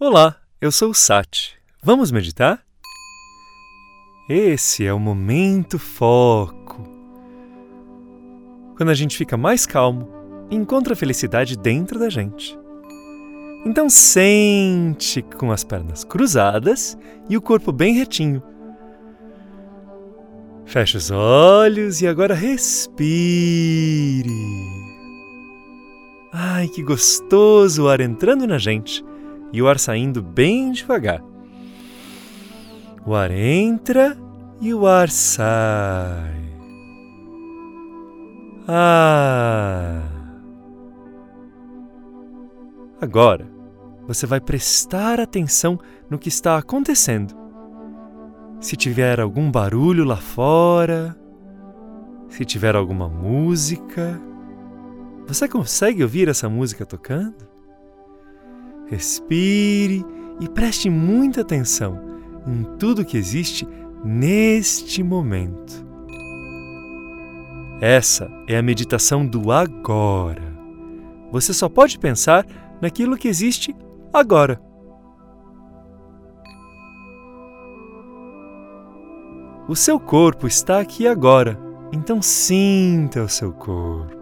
Olá, eu sou o Sati. Vamos meditar? Esse é o momento foco. Quando a gente fica mais calmo encontra a felicidade dentro da gente. Então sente com as pernas cruzadas e o corpo bem retinho. Feche os olhos e agora respire. Ai, que gostoso o ar entrando na gente e o ar saindo bem devagar. O ar entra e o ar sai. Ah! Agora, você vai prestar atenção no que está acontecendo. Se tiver algum barulho lá fora, se tiver alguma música, você consegue ouvir essa música tocando? Respire e preste muita atenção em tudo que existe neste momento. Essa é a meditação do agora. Você só pode pensar naquilo que existe agora. O seu corpo está aqui agora, então sinta o seu corpo.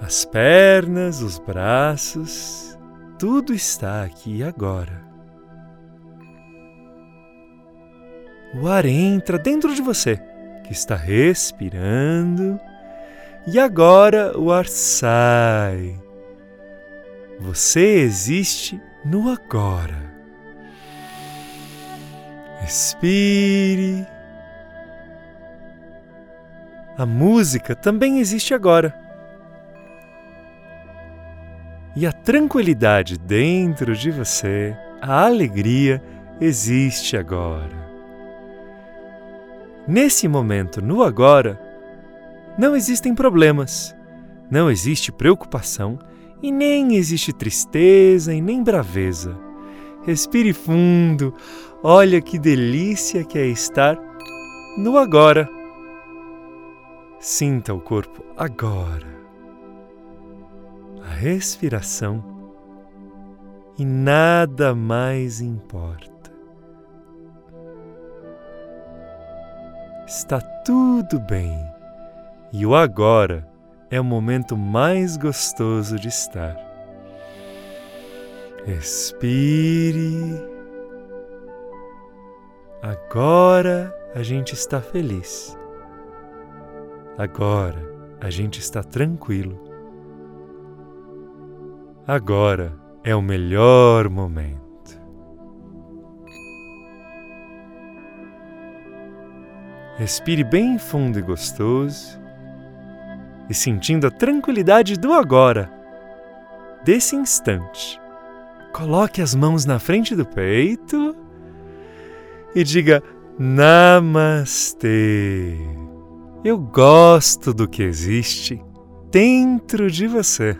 As pernas, os braços, tudo está aqui agora. O ar entra dentro de você, que está respirando, e agora o ar sai. Você existe no agora. Respire. A música também existe agora e a tranquilidade dentro de você, a alegria existe agora. Nesse momento, no agora, não existem problemas, não existe preocupação e nem existe tristeza e nem braveza. Respire fundo, olha que delícia que é estar no agora. Sinta o corpo agora respiração e nada mais importa. Está tudo bem e o agora é o momento mais gostoso de estar. Respire. Agora a gente está feliz. Agora a gente está tranquilo Agora é o melhor momento. Respire bem fundo e gostoso e sentindo a tranquilidade do agora, desse instante. Coloque as mãos na frente do peito e diga Namastê. Eu gosto do que existe dentro de você.